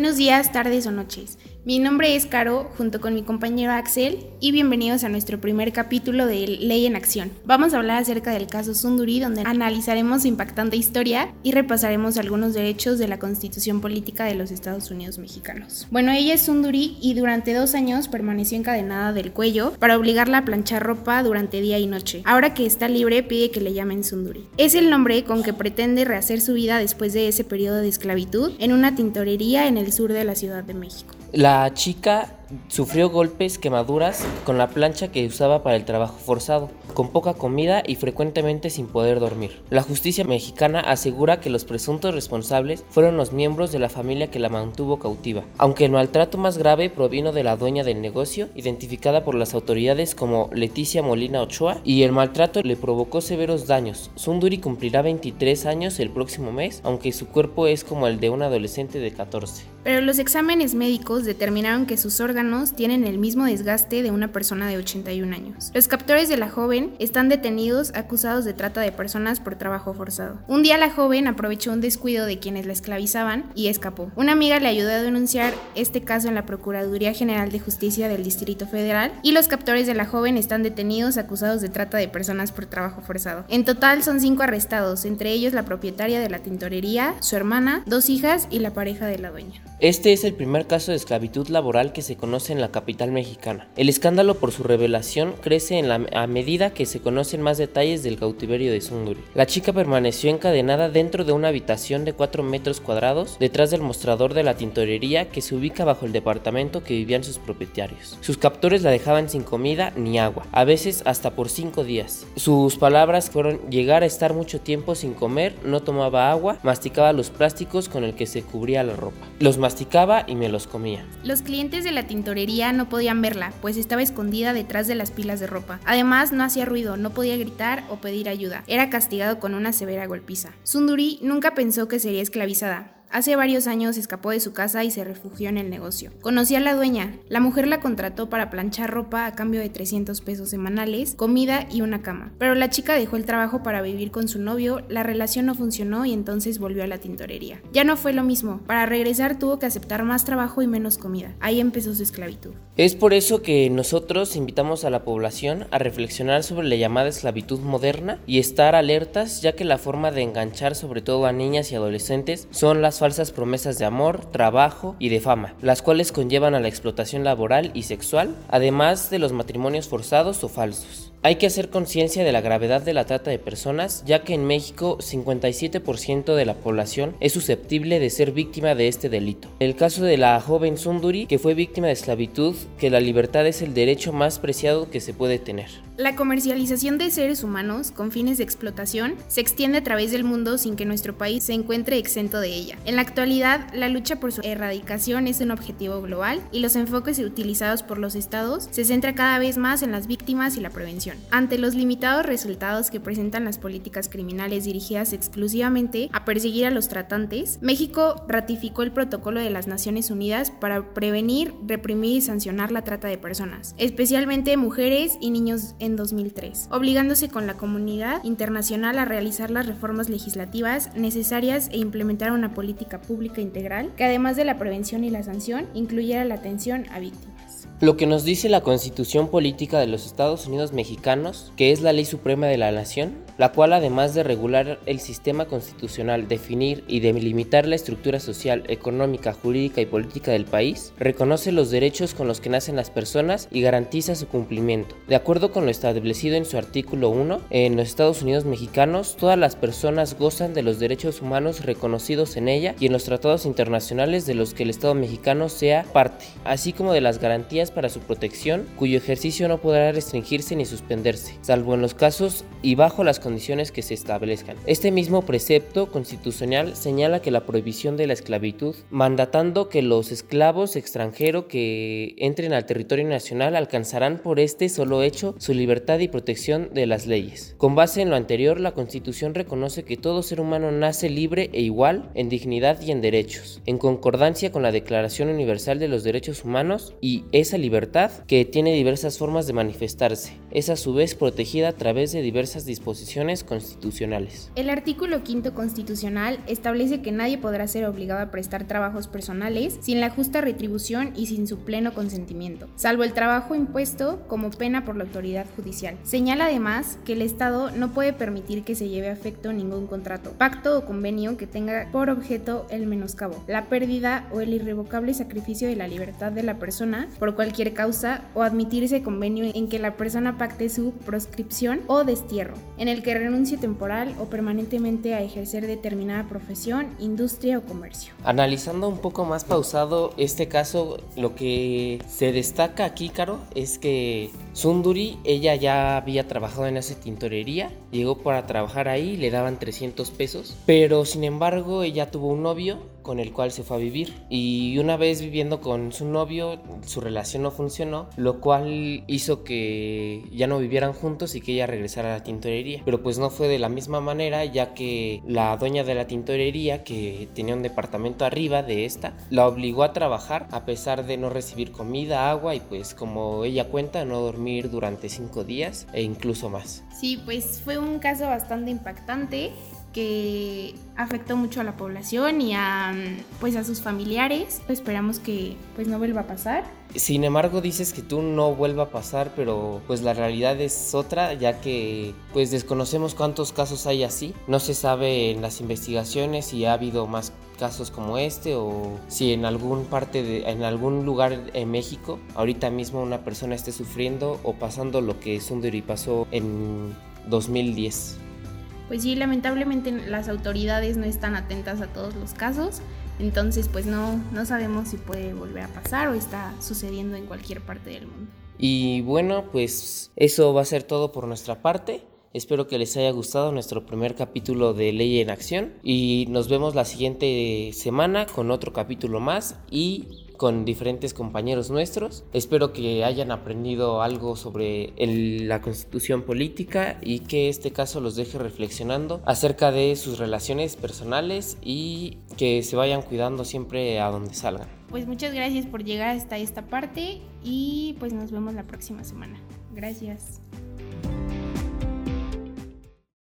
Buenos días, tardes o noches. Mi nombre es Caro, junto con mi compañero Axel, y bienvenidos a nuestro primer capítulo de Ley en Acción. Vamos a hablar acerca del caso Sunduri, donde analizaremos impactante historia y repasaremos algunos derechos de la Constitución Política de los Estados Unidos Mexicanos. Bueno, ella es Sunduri y durante dos años permaneció encadenada del cuello para obligarla a planchar ropa durante día y noche. Ahora que está libre, pide que le llamen Sunduri. Es el nombre con que pretende rehacer su vida después de ese periodo de esclavitud en una tintorería en el sur de la Ciudad de México. La chica Sufrió golpes, quemaduras con la plancha que usaba para el trabajo forzado, con poca comida y frecuentemente sin poder dormir. La justicia mexicana asegura que los presuntos responsables fueron los miembros de la familia que la mantuvo cautiva, aunque el maltrato más grave provino de la dueña del negocio, identificada por las autoridades como Leticia Molina Ochoa, y el maltrato le provocó severos daños. Sunduri cumplirá 23 años el próximo mes, aunque su cuerpo es como el de un adolescente de 14. Pero los exámenes médicos determinaron que sus órganos tienen el mismo desgaste de una persona de 81 años. Los captores de la joven están detenidos acusados de trata de personas por trabajo forzado. Un día la joven aprovechó un descuido de quienes la esclavizaban y escapó. Una amiga le ayudó a denunciar este caso en la Procuraduría General de Justicia del Distrito Federal y los captores de la joven están detenidos acusados de trata de personas por trabajo forzado. En total son cinco arrestados, entre ellos la propietaria de la tintorería, su hermana, dos hijas y la pareja de la dueña. Este es el primer caso de esclavitud laboral que se conoce en la capital mexicana. El escándalo por su revelación crece en a medida que se conocen más detalles del cautiverio de Sunduri. La chica permaneció encadenada dentro de una habitación de 4 metros cuadrados detrás del mostrador de la tintorería que se ubica bajo el departamento que vivían sus propietarios. Sus captores la dejaban sin comida ni agua, a veces hasta por 5 días. Sus palabras fueron llegar a estar mucho tiempo sin comer, no tomaba agua, masticaba los plásticos con el que se cubría la ropa. Los masticaba y me los comía. Los clientes de la tintorería no podían verla, pues estaba escondida detrás de las pilas de ropa. Además, no hacía ruido, no podía gritar o pedir ayuda. Era castigado con una severa golpiza. Sunduri nunca pensó que sería esclavizada. Hace varios años escapó de su casa y se refugió en el negocio. Conocí a la dueña. La mujer la contrató para planchar ropa a cambio de 300 pesos semanales, comida y una cama. Pero la chica dejó el trabajo para vivir con su novio, la relación no funcionó y entonces volvió a la tintorería. Ya no fue lo mismo. Para regresar tuvo que aceptar más trabajo y menos comida. Ahí empezó su esclavitud. Es por eso que nosotros invitamos a la población a reflexionar sobre la llamada esclavitud moderna y estar alertas ya que la forma de enganchar sobre todo a niñas y adolescentes son las falsas promesas de amor, trabajo y de fama, las cuales conllevan a la explotación laboral y sexual, además de los matrimonios forzados o falsos. Hay que hacer conciencia de la gravedad de la trata de personas, ya que en México 57% de la población es susceptible de ser víctima de este delito. El caso de la joven Sunduri, que fue víctima de esclavitud, que la libertad es el derecho más preciado que se puede tener. La comercialización de seres humanos con fines de explotación se extiende a través del mundo sin que nuestro país se encuentre exento de ella. En la actualidad, la lucha por su erradicación es un objetivo global y los enfoques utilizados por los estados se centra cada vez más en las víctimas y la prevención. Ante los limitados resultados que presentan las políticas criminales dirigidas exclusivamente a perseguir a los tratantes, México ratificó el protocolo de las Naciones Unidas para prevenir, reprimir y sancionar la trata de personas, especialmente mujeres y niños en 2003, obligándose con la comunidad internacional a realizar las reformas legislativas necesarias e implementar una política pública integral que además de la prevención y la sanción incluyera la atención a víctimas. Lo que nos dice la Constitución Política de los Estados Unidos Mexicanos, que es la ley suprema de la nación, la cual además de regular el sistema constitucional, definir y delimitar la estructura social, económica, jurídica y política del país, reconoce los derechos con los que nacen las personas y garantiza su cumplimiento. De acuerdo con lo establecido en su artículo 1, en los Estados Unidos mexicanos, todas las personas gozan de los derechos humanos reconocidos en ella y en los tratados internacionales de los que el Estado mexicano sea parte, así como de las garantías para su protección, cuyo ejercicio no podrá restringirse ni suspenderse, salvo en los casos y bajo las condiciones condiciones que se establezcan. Este mismo precepto constitucional señala que la prohibición de la esclavitud, mandatando que los esclavos extranjeros que entren al territorio nacional alcanzarán por este solo hecho su libertad y protección de las leyes. Con base en lo anterior, la Constitución reconoce que todo ser humano nace libre e igual en dignidad y en derechos, en concordancia con la Declaración Universal de los Derechos Humanos y esa libertad que tiene diversas formas de manifestarse, es a su vez protegida a través de diversas disposiciones constitucionales. El artículo quinto constitucional establece que nadie podrá ser obligado a prestar trabajos personales sin la justa retribución y sin su pleno consentimiento, salvo el trabajo impuesto como pena por la autoridad judicial. Señala además que el Estado no puede permitir que se lleve a efecto ningún contrato, pacto o convenio que tenga por objeto el menoscabo, la pérdida o el irrevocable sacrificio de la libertad de la persona por cualquier causa o admitirse convenio en que la persona pacte su proscripción o destierro, en el que renuncie temporal o permanentemente a ejercer determinada profesión, industria o comercio. Analizando un poco más pausado este caso, lo que se destaca aquí, Caro, es que Sunduri, ella ya había trabajado en esa tintorería, llegó para trabajar ahí, le daban 300 pesos, pero sin embargo ella tuvo un novio con el cual se fue a vivir. Y una vez viviendo con su novio su relación no funcionó lo cual hizo que ya no vivieran juntos y que ella regresara a la tintorería. Pero pues no fue de la misma manera ya que la dueña de la tintorería que tenía un departamento arriba de esta la obligó a trabajar a pesar de no recibir comida agua y pues como ella cuenta no dormir durante cinco días e incluso más. Sí pues fue un caso bastante impactante que afectó mucho a la población y a pues a sus familiares. Esperamos que pues no vuelva a pasar. Sin embargo, dices que tú no vuelva a pasar, pero pues la realidad es otra, ya que pues desconocemos cuántos casos hay así. No se sabe en las investigaciones si ha habido más casos como este o si en algún parte de, en algún lugar en México ahorita mismo una persona esté sufriendo o pasando lo que Sundari pasó en 2010 pues sí, lamentablemente las autoridades no están atentas a todos los casos, entonces pues no, no sabemos si puede volver a pasar o está sucediendo en cualquier parte del mundo. Y bueno, pues eso va a ser todo por nuestra parte. Espero que les haya gustado nuestro primer capítulo de Ley en Acción y nos vemos la siguiente semana con otro capítulo más y con diferentes compañeros nuestros. Espero que hayan aprendido algo sobre la constitución política y que este caso los deje reflexionando acerca de sus relaciones personales y que se vayan cuidando siempre a donde salgan. Pues muchas gracias por llegar hasta esta parte y pues nos vemos la próxima semana. Gracias.